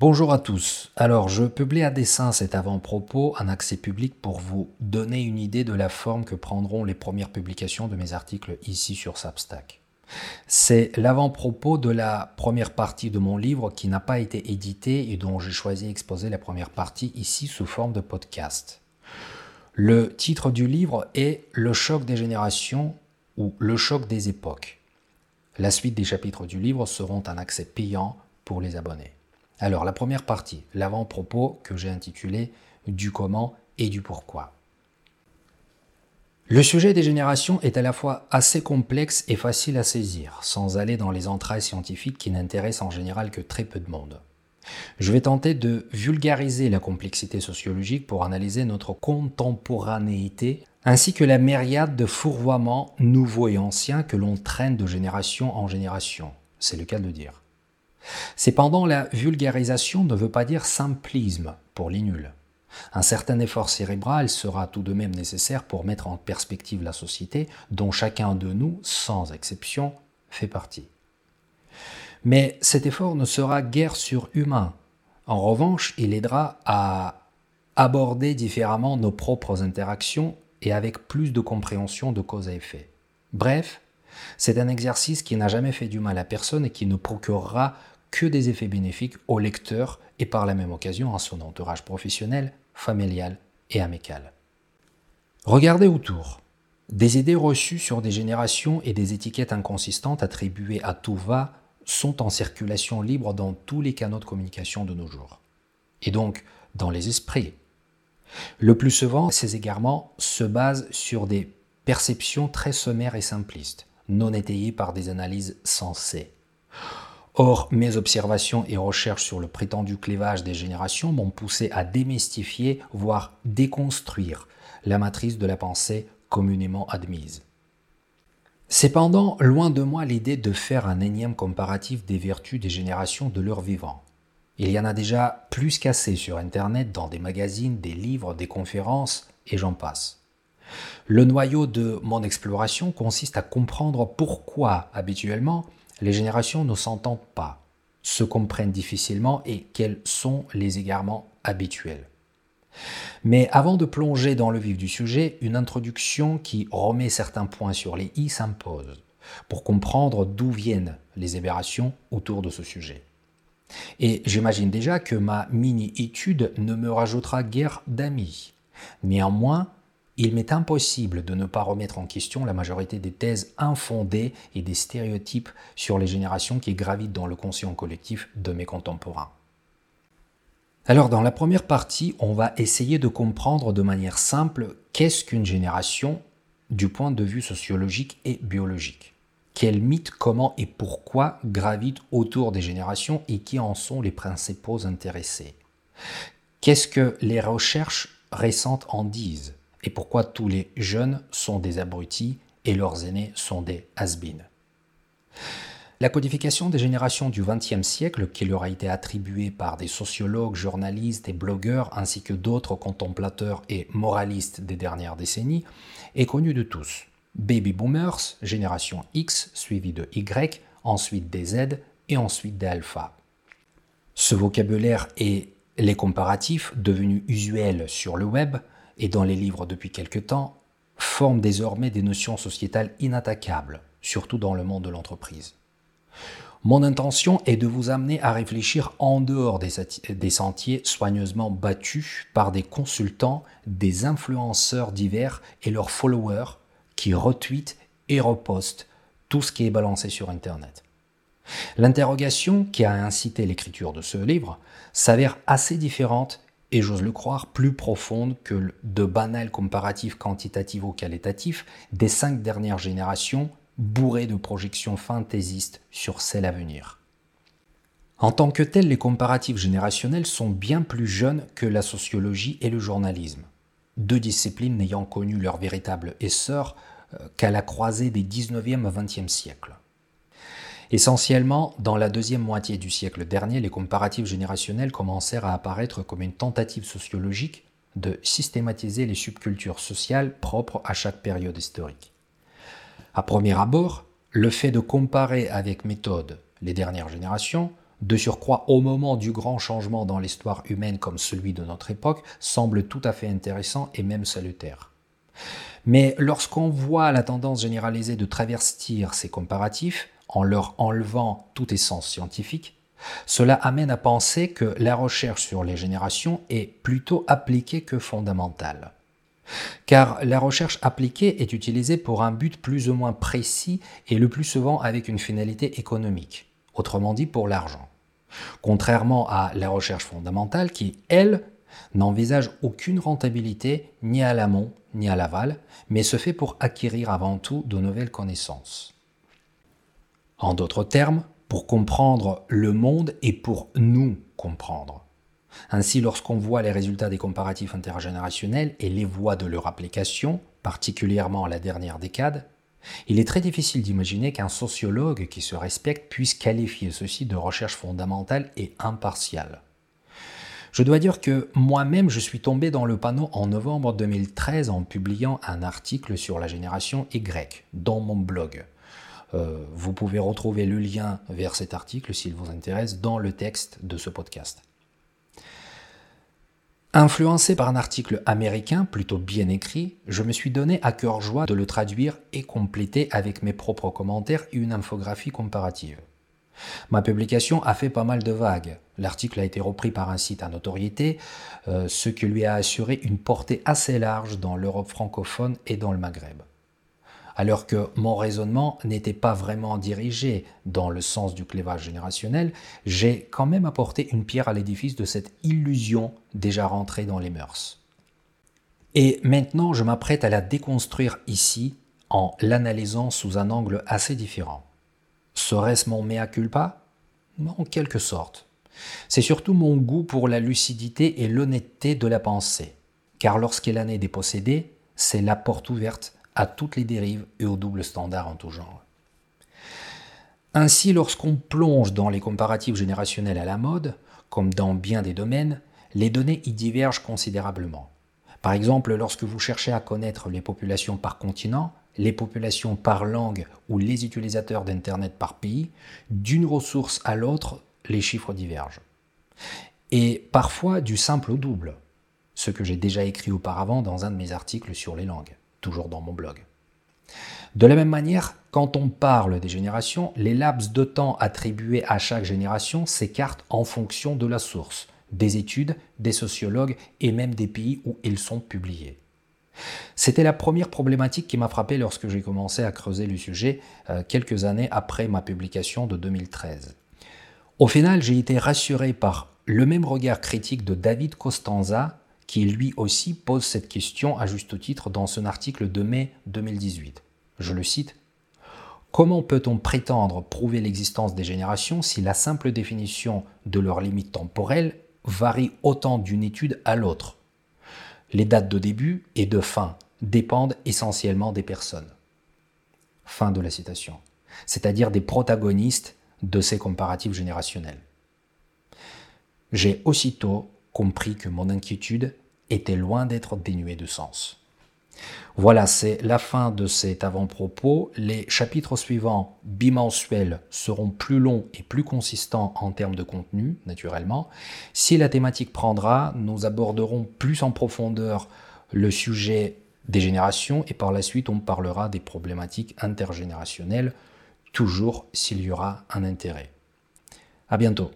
Bonjour à tous. Alors, je publie à dessein cet avant-propos en accès public pour vous donner une idée de la forme que prendront les premières publications de mes articles ici sur Substack. C'est l'avant-propos de la première partie de mon livre qui n'a pas été édité et dont j'ai choisi d'exposer la première partie ici sous forme de podcast. Le titre du livre est Le choc des générations ou Le choc des époques. La suite des chapitres du livre seront un accès payant pour les abonnés. Alors la première partie, l'avant-propos que j'ai intitulé Du comment et du pourquoi. Le sujet des générations est à la fois assez complexe et facile à saisir, sans aller dans les entrailles scientifiques qui n'intéressent en général que très peu de monde. Je vais tenter de vulgariser la complexité sociologique pour analyser notre contemporanéité ainsi que la myriade de fourvoiements nouveaux et anciens que l'on traîne de génération en génération. C'est le cas de dire. Cependant, la vulgarisation ne veut pas dire simplisme pour les nuls. Un certain effort cérébral sera tout de même nécessaire pour mettre en perspective la société dont chacun de nous, sans exception, fait partie. Mais cet effort ne sera guère surhumain. En revanche, il aidera à aborder différemment nos propres interactions et avec plus de compréhension de cause à effet. Bref, c'est un exercice qui n'a jamais fait du mal à personne et qui ne procurera que des effets bénéfiques au lecteur et par la même occasion à son entourage professionnel, familial et amical. Regardez autour. Des idées reçues sur des générations et des étiquettes inconsistantes attribuées à tout va sont en circulation libre dans tous les canaux de communication de nos jours. Et donc dans les esprits. Le plus souvent, ces égarements se basent sur des perceptions très sommaires et simplistes, non étayées par des analyses sensées. Or, mes observations et recherches sur le prétendu clivage des générations m'ont poussé à démystifier, voire déconstruire la matrice de la pensée communément admise. Cependant, loin de moi l'idée de faire un énième comparatif des vertus des générations de leur vivant. Il y en a déjà plus qu'assez sur Internet, dans des magazines, des livres, des conférences, et j'en passe. Le noyau de mon exploration consiste à comprendre pourquoi, habituellement, les générations ne s'entendent pas, se comprennent difficilement et quels sont les égarements habituels. Mais avant de plonger dans le vif du sujet, une introduction qui remet certains points sur les i s'impose pour comprendre d'où viennent les aberrations autour de ce sujet. Et j'imagine déjà que ma mini-étude ne me rajoutera guère d'amis. Néanmoins, il m'est impossible de ne pas remettre en question la majorité des thèses infondées et des stéréotypes sur les générations qui gravitent dans le conscient collectif de mes contemporains. Alors dans la première partie, on va essayer de comprendre de manière simple qu'est-ce qu'une génération du point de vue sociologique et biologique. Quels mythes, comment et pourquoi gravitent autour des générations et qui en sont les principaux intéressés? Qu'est-ce que les recherches récentes en disent? Et pourquoi tous les jeunes sont des abrutis et leurs aînés sont des has. La codification des générations du XXe siècle, qui leur a été attribuée par des sociologues, journalistes et blogueurs, ainsi que d'autres contemplateurs et moralistes des dernières décennies, est connue de tous. Baby Boomers, génération X, suivi de Y, ensuite des Z et ensuite des Alpha. Ce vocabulaire et les comparatifs, devenus usuels sur le web, et dans les livres depuis quelque temps, forment désormais des notions sociétales inattaquables, surtout dans le monde de l'entreprise. Mon intention est de vous amener à réfléchir en dehors des, sentiers soigneusement battus par des consultants, des influenceurs divers et leurs followers qui retweetent et repostent tout ce qui est balancé sur Internet. L'interrogation qui a incité l'écriture de ce livre s'avère assez différente et j'ose le croire, plus profonde que de banals comparatifs quantitatifs ou qualitatifs des cinq dernières générations bourrées de projections fantaisistes sur celles à venir. En tant que tels, les comparatifs générationnels sont bien plus jeunes que la sociologie et le journalisme, deux disciplines n'ayant connu leur véritable essor euh, qu'à la croisée des 19e et 20e siècles. Essentiellement, dans la deuxième moitié du siècle dernier, les comparatifs générationnels commencèrent à apparaître comme une tentative sociologique de systématiser les subcultures sociales propres à chaque période historique. À premier abord, le fait de comparer avec méthode les dernières générations de surcroît au moment du grand changement dans l'histoire humaine comme celui de notre époque, semble tout à fait intéressant et même salutaire. Mais lorsqu'on voit la tendance généralisée de travestir ces comparatifs en leur enlevant tout essence scientifique, cela amène à penser que la recherche sur les générations est plutôt appliquée que fondamentale. Car la recherche appliquée est utilisée pour un but plus ou moins précis et le plus souvent avec une finalité économique, autrement dit pour l'argent. Contrairement à la recherche fondamentale qui, elle, n'envisage aucune rentabilité ni à l'amont ni à l'aval, mais se fait pour acquérir avant tout de nouvelles connaissances. En d'autres termes, pour comprendre le monde et pour nous comprendre. Ainsi, lorsqu'on voit les résultats des comparatifs intergénérationnels et les voies de leur application, particulièrement la dernière décade, il est très difficile d'imaginer qu'un sociologue qui se respecte puisse qualifier ceci de recherche fondamentale et impartiale. Je dois dire que moi-même, je suis tombé dans le panneau en novembre 2013 en publiant un article sur la génération Y dans mon blog. Euh, vous pouvez retrouver le lien vers cet article s'il vous intéresse dans le texte de ce podcast. Influencé par un article américain plutôt bien écrit, je me suis donné à cœur joie de le traduire et compléter avec mes propres commentaires et une infographie comparative. Ma publication a fait pas mal de vagues. L'article a été repris par un site à notoriété, euh, ce qui lui a assuré une portée assez large dans l'Europe francophone et dans le Maghreb alors que mon raisonnement n'était pas vraiment dirigé dans le sens du clivage générationnel, j'ai quand même apporté une pierre à l'édifice de cette illusion déjà rentrée dans les mœurs. Et maintenant, je m'apprête à la déconstruire ici en l'analysant sous un angle assez différent. Serait-ce mon mea culpa? En quelque sorte. C'est surtout mon goût pour la lucidité et l'honnêteté de la pensée. Car lorsqu'elle en est dépossédée, c'est la porte ouverte à toutes les dérives et aux doubles standards en tout genre. Ainsi, lorsqu'on plonge dans les comparatifs générationnels à la mode, comme dans bien des domaines, les données y divergent considérablement. Par exemple, lorsque vous cherchez à connaître les populations par continent, les populations par langue ou les utilisateurs d'Internet par pays, d'une ressource à l'autre, les chiffres divergent. Et parfois du simple au double, ce que j'ai déjà écrit auparavant dans un de mes articles sur les langues toujours dans mon blog. De la même manière, quand on parle des générations, les laps de temps attribués à chaque génération s'écartent en fonction de la source, des études, des sociologues et même des pays où ils sont publiés. C'était la première problématique qui m'a frappé lorsque j'ai commencé à creuser le sujet euh, quelques années après ma publication de 2013. Au final, j'ai été rassuré par le même regard critique de David Costanza qui lui aussi pose cette question à juste titre dans son article de mai 2018. Je le cite. Comment peut-on prétendre prouver l'existence des générations si la simple définition de leurs limites temporelles varie autant d'une étude à l'autre? Les dates de début et de fin dépendent essentiellement des personnes. Fin de la citation. C'est-à-dire des protagonistes de ces comparatifs générationnels. J'ai aussitôt compris que mon inquiétude était loin d'être dénuée de sens. Voilà, c'est la fin de cet avant-propos. Les chapitres suivants, bimensuels, seront plus longs et plus consistants en termes de contenu, naturellement. Si la thématique prendra, nous aborderons plus en profondeur le sujet des générations et par la suite on parlera des problématiques intergénérationnelles, toujours s'il y aura un intérêt. À bientôt.